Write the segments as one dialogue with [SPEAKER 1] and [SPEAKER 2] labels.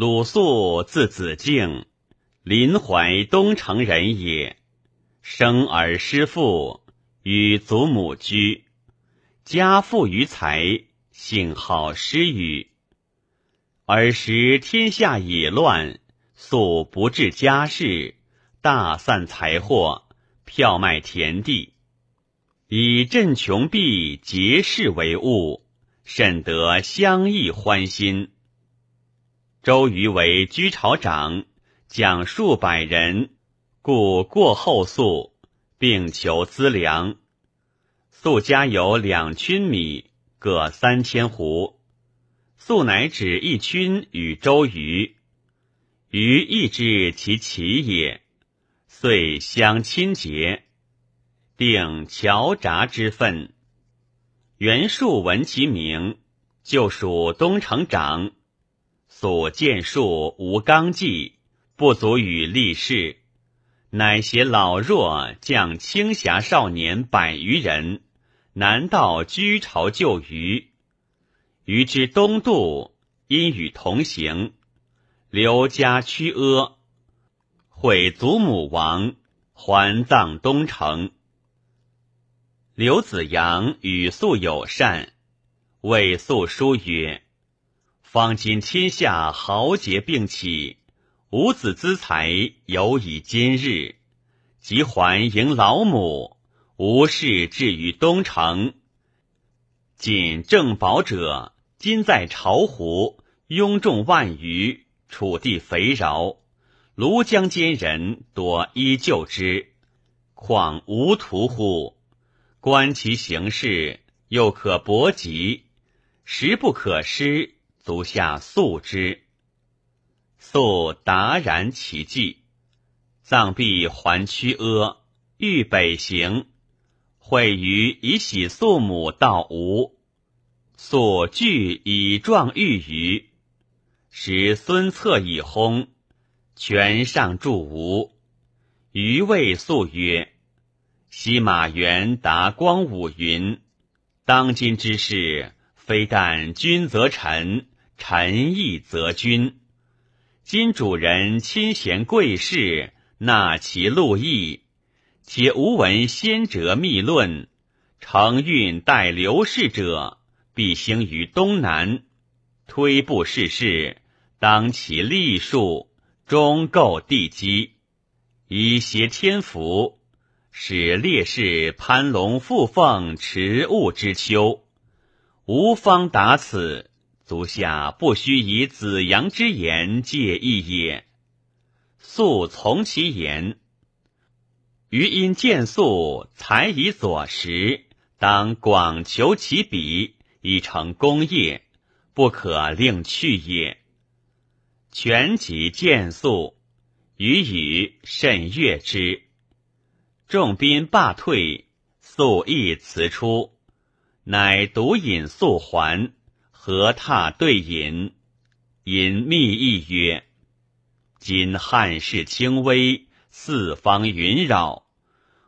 [SPEAKER 1] 鲁肃字子敬，临淮东城人也。生而失父，与祖母居。家富于财，性好诗语。尔时天下已乱，肃不治家事，大散财货，票卖田地，以镇穷弊结事为务，甚得乡邑欢心。周瑜为居巢长，将数百人。故过后粟，并求资粮。粟家有两囷米，各三千斛。粟乃指一囷与周瑜，瑜亦知其奇也，遂相亲结，定乔札之分。袁术闻其名，就属东城长。所见术无纲纪，不足与立事。乃携老弱将青霞少年百余人，南道居巢救虞。虞之东渡，因与同行。刘家屈阿，毁祖母亡，还葬东城。刘子阳与素友善，谓素书曰：“方今天下豪杰并起。”五子资财犹以今日，即还迎老母，无事至于东城。仅正保者，今在巢湖，拥众万余，楚地肥饶，庐江间人多依旧之，况无徒乎？观其形势，又可搏击，时不可失，足下素之。素达然其计，葬毕还屈阿，欲北行。会于以喜素母到吴，素惧以状欲于。时孙策已薨，权上助吴。余谓素曰：“西马援达光武云：当今之事，非但君则臣，臣亦则君。”今主人亲贤贵士，纳其禄役，且无闻先哲密论，承运待刘氏者，必兴于东南。推步世事，当其立数，终构地基，以挟天福，使烈士攀龙附凤，持物之秋。吾方达此。足下不须以子阳之言介意也。素从其言。余因见素才以左识，当广求其笔，以成功业，不可令去也。全集见素，余语甚悦之。众宾罢退，素亦辞出，乃独引素还。何榻对饮，饮密意曰：“今汉室轻微，四方云扰。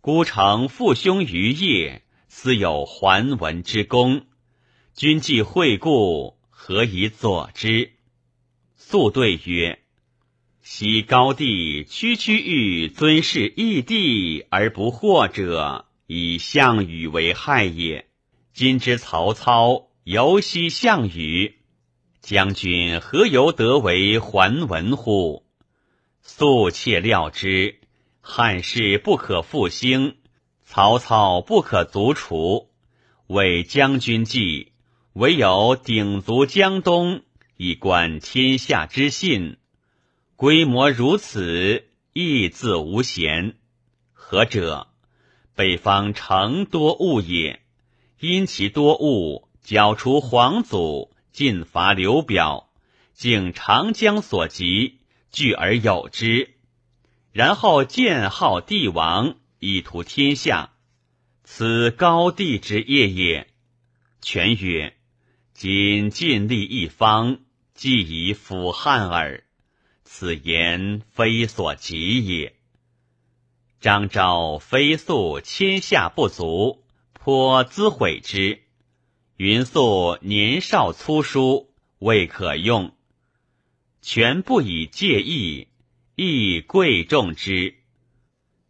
[SPEAKER 1] 孤城父兄余业，斯有还文之功。君既惠顾，何以佐之？”素对曰：“昔高帝区区欲尊事异地而不惑者，以项羽为害也。今之曹操。”犹惜项羽，将军何由得为桓文乎？素切料之，汉室不可复兴，曹操不可卒除。为将军计，唯有鼎足江东，以观天下之信。规模如此，亦自无贤。何者？北方城多物也，因其多物。剿除皇祖，进伐刘表，竟长江所及，聚而有之。然后建号帝王，以图天下，此高帝之业也。权曰：今尽力一方，既以辅汉耳。此言非所及也。张昭非素天下不足，颇自毁之。云素年少粗疏，未可用。全不以介意，亦贵重之。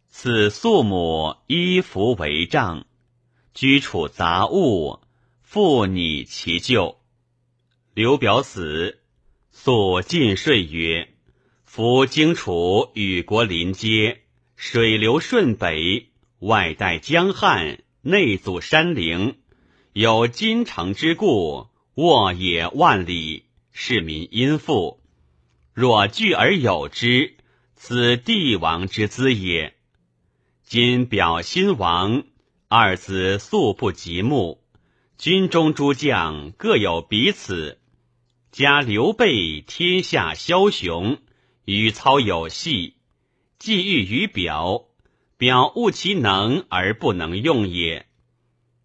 [SPEAKER 1] 此素母衣服为帐，居处杂物，复拟其咎。刘表死，素进说曰：“夫荆楚与国邻接，水流顺北，外带江汉，内阻山陵，有金城之固，沃野万里，市民殷富。若聚而有之，此帝王之资也。”今表新王，二子素不及睦，军中诸将各有彼此。加刘备天下枭雄，与操有隙，既欲于表，表误其能而不能用也。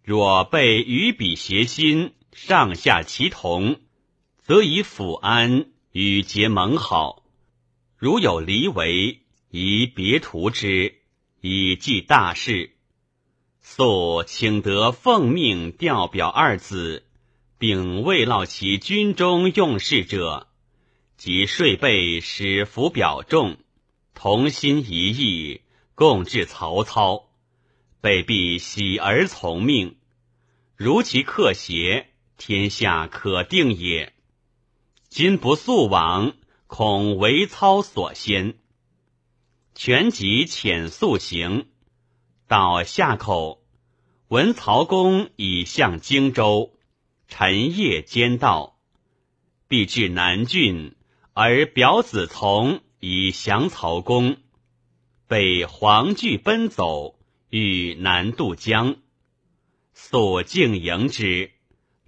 [SPEAKER 1] 若备与彼协心，上下齐同，则以抚安与结盟好；如有离为，宜别图之。以记大事，素请得奉命调表二子，并未劳其军中用事者，即税备使服表众，同心一意，共治曹操。被必喜而从命，如其克邪，天下可定也。今不速往，恐为操所先。全集遣速行，到夏口，闻曹公已向荆州，晨夜兼道，必至南郡，而表子从以降曹公，被黄惧奔走，欲南渡江，速径迎之，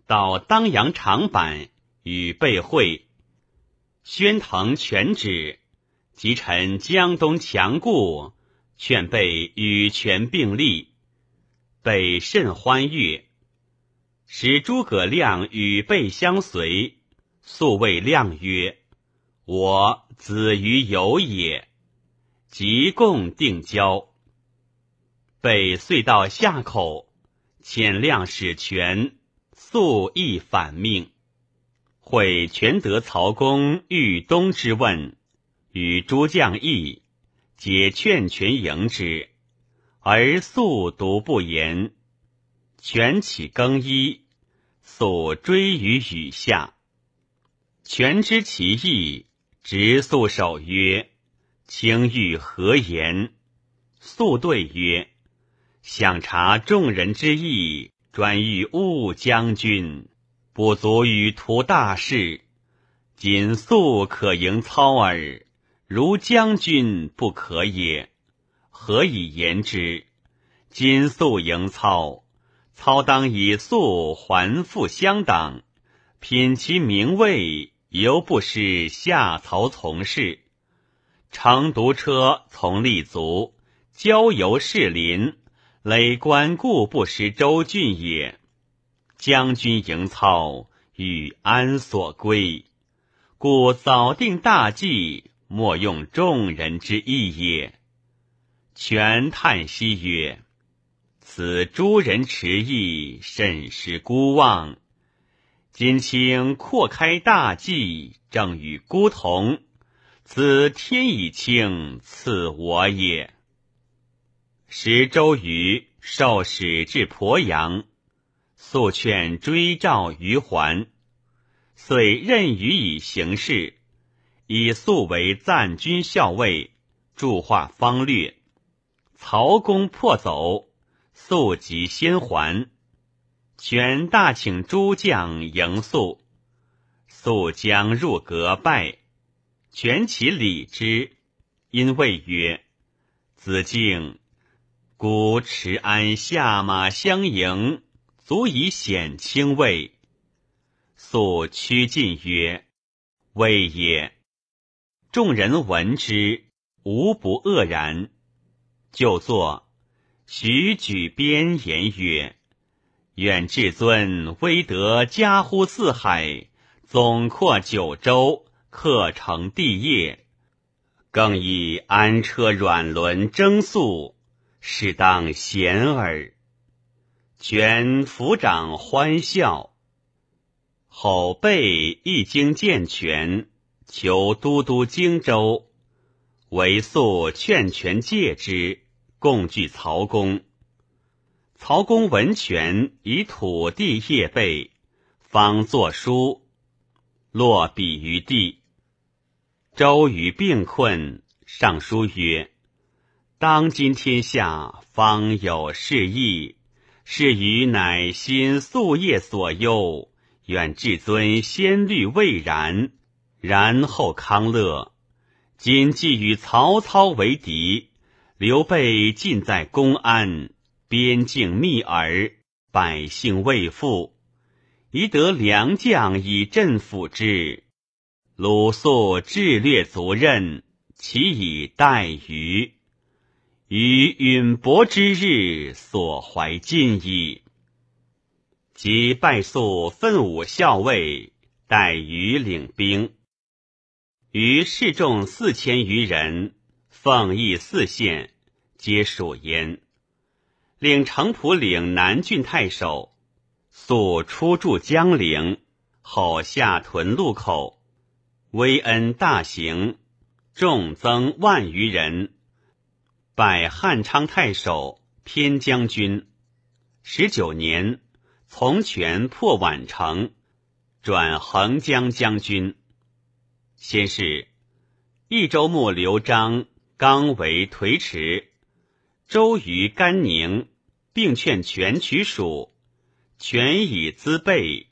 [SPEAKER 1] 到当阳长坂，与备会，宣腾全旨。及臣江东强固，劝备与权并立，备甚欢悦。使诸葛亮与备相随，素谓亮曰：“我子于有也。”即共定交。北遂到夏口，遣亮使权，素亦反命。会全得曹公豫东之问。与诸将议，皆劝权迎之，而素独不言。权起更衣，素追于雨下。权知其意，直素手曰：“卿欲何言？”素对曰：“想察众人之意，专欲误将军，不足与图大事。仅素可迎操耳。”如将军不可也，何以言之？今素迎操，操当以素还复相党，品其名位，犹不失下曹从事。乘独车从立足，郊游士林，累官故不识周郡也。将军迎操，与安所归？故早定大计。莫用众人之意也。权叹息曰：“此诸人持意，甚是孤望。今卿扩开大计，正与孤同，此天以清赐我也。”时周瑜受使至鄱阳，速劝追召于还，遂任于以行事。以素为赞军校尉，著画方略。曹公破走，素即先还。权大请诸将迎素，素将入阁拜。权其礼之，因谓曰：“子敬，孤持安下马相迎，足以显清位。”素趋近曰：“未也。”众人闻之，无不愕然。就坐，徐举鞭言曰：“愿至尊威德加乎四海，总括九州，克成帝业。更以安车软轮征粟，适当贤耳。”权抚掌欢笑。后备一经见权。求都督荆州，为素劝权戒之，共聚曹公。曹公闻权，以土地业备，方作书，落笔于地。周瑜病困，上书曰：“当今天下，方有事义，是与乃心夙夜所忧。愿至尊先虑未然。”然后康乐，今既与曹操为敌，刘备尽在公安，边境密耳，百姓未富，宜得良将以镇抚之。鲁肃智略足任，其以待于？于允伯之日，所怀尽矣。即拜肃奋武校尉，待于领兵。于士众四千余人，奉义四县，皆属焉。领城濮岭南郡太守，素出驻江陵，后下屯路口，威恩大行，众增万余人。拜汉昌太守、偏将军。十九年，从权破宛城，转横江将军。先是，益州牧刘璋刚为颓迟，周瑜、甘宁并劝权取蜀，权以资备，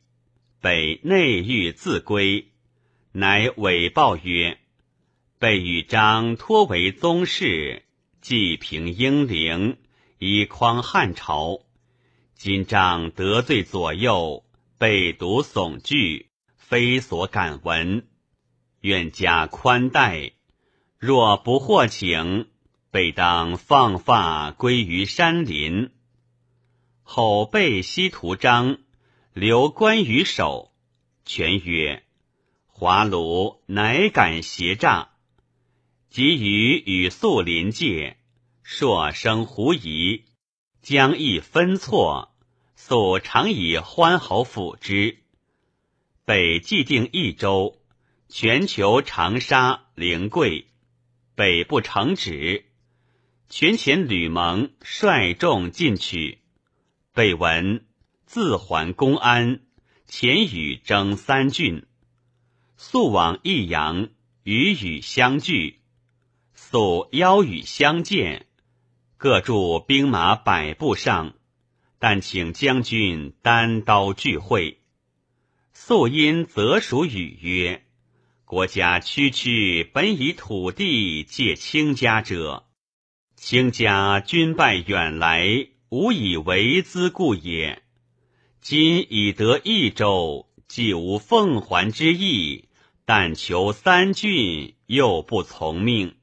[SPEAKER 1] 北内欲自归，乃伪报曰：“备与张托为宗室，济平英灵，以匡汉朝。今仗得罪左右，被独悚惧，非所敢闻。”愿加宽待，若不获请，备当放发归于山林。后备西图章，留关羽守。权曰：“华庐乃敢挟诈。”及于与肃临界，朔生狐疑，将亦分错。肃常以欢侯抚之。北既定益州。全求长沙、灵桂，北部城止。权遣吕蒙率众进取，北闻自还公安，遣与征三郡。速往益阳，与与相聚。素邀与相见，各驻兵马百步上，但请将军单刀聚会。素因则属语曰。国家区区本以土地借卿家者，卿家军败远来，无以为资故也。今已得益州，既无奉还之意，但求三郡，又不从命。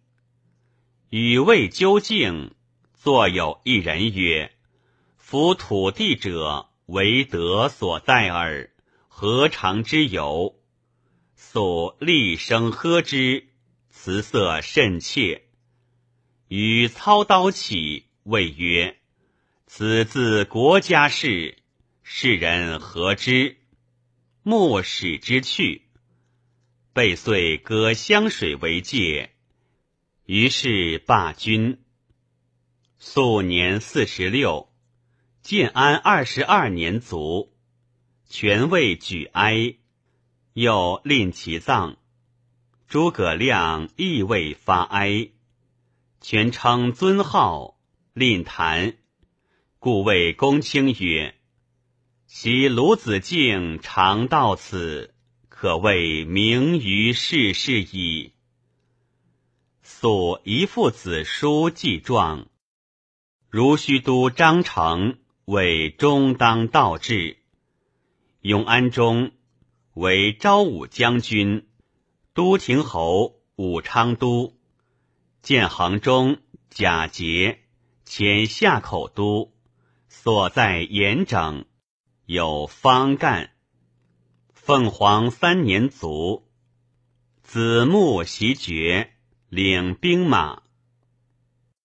[SPEAKER 1] 与未究竟，坐有一人曰：“夫土地者，为德所在耳，何尝之有？”素厉声呵之，辞色甚切。与操刀起，谓曰：“此自国家事，世人何之？”莫使之去。备遂割湘水为界，于是罢军。素年四十六，建安二十二年卒，权位举哀。又令其葬，诸葛亮亦未发哀，全称尊号，令谈，故谓公卿曰：“其鲁子敬常到此，可谓名于世事矣。”素一父子书记状，如须都张成为中当道志，永安中。为昭武将军、都亭侯、武昌都、建衡中、贾节迁夏口都，所在严整，有方干。凤凰三年卒，子木袭爵，领兵马。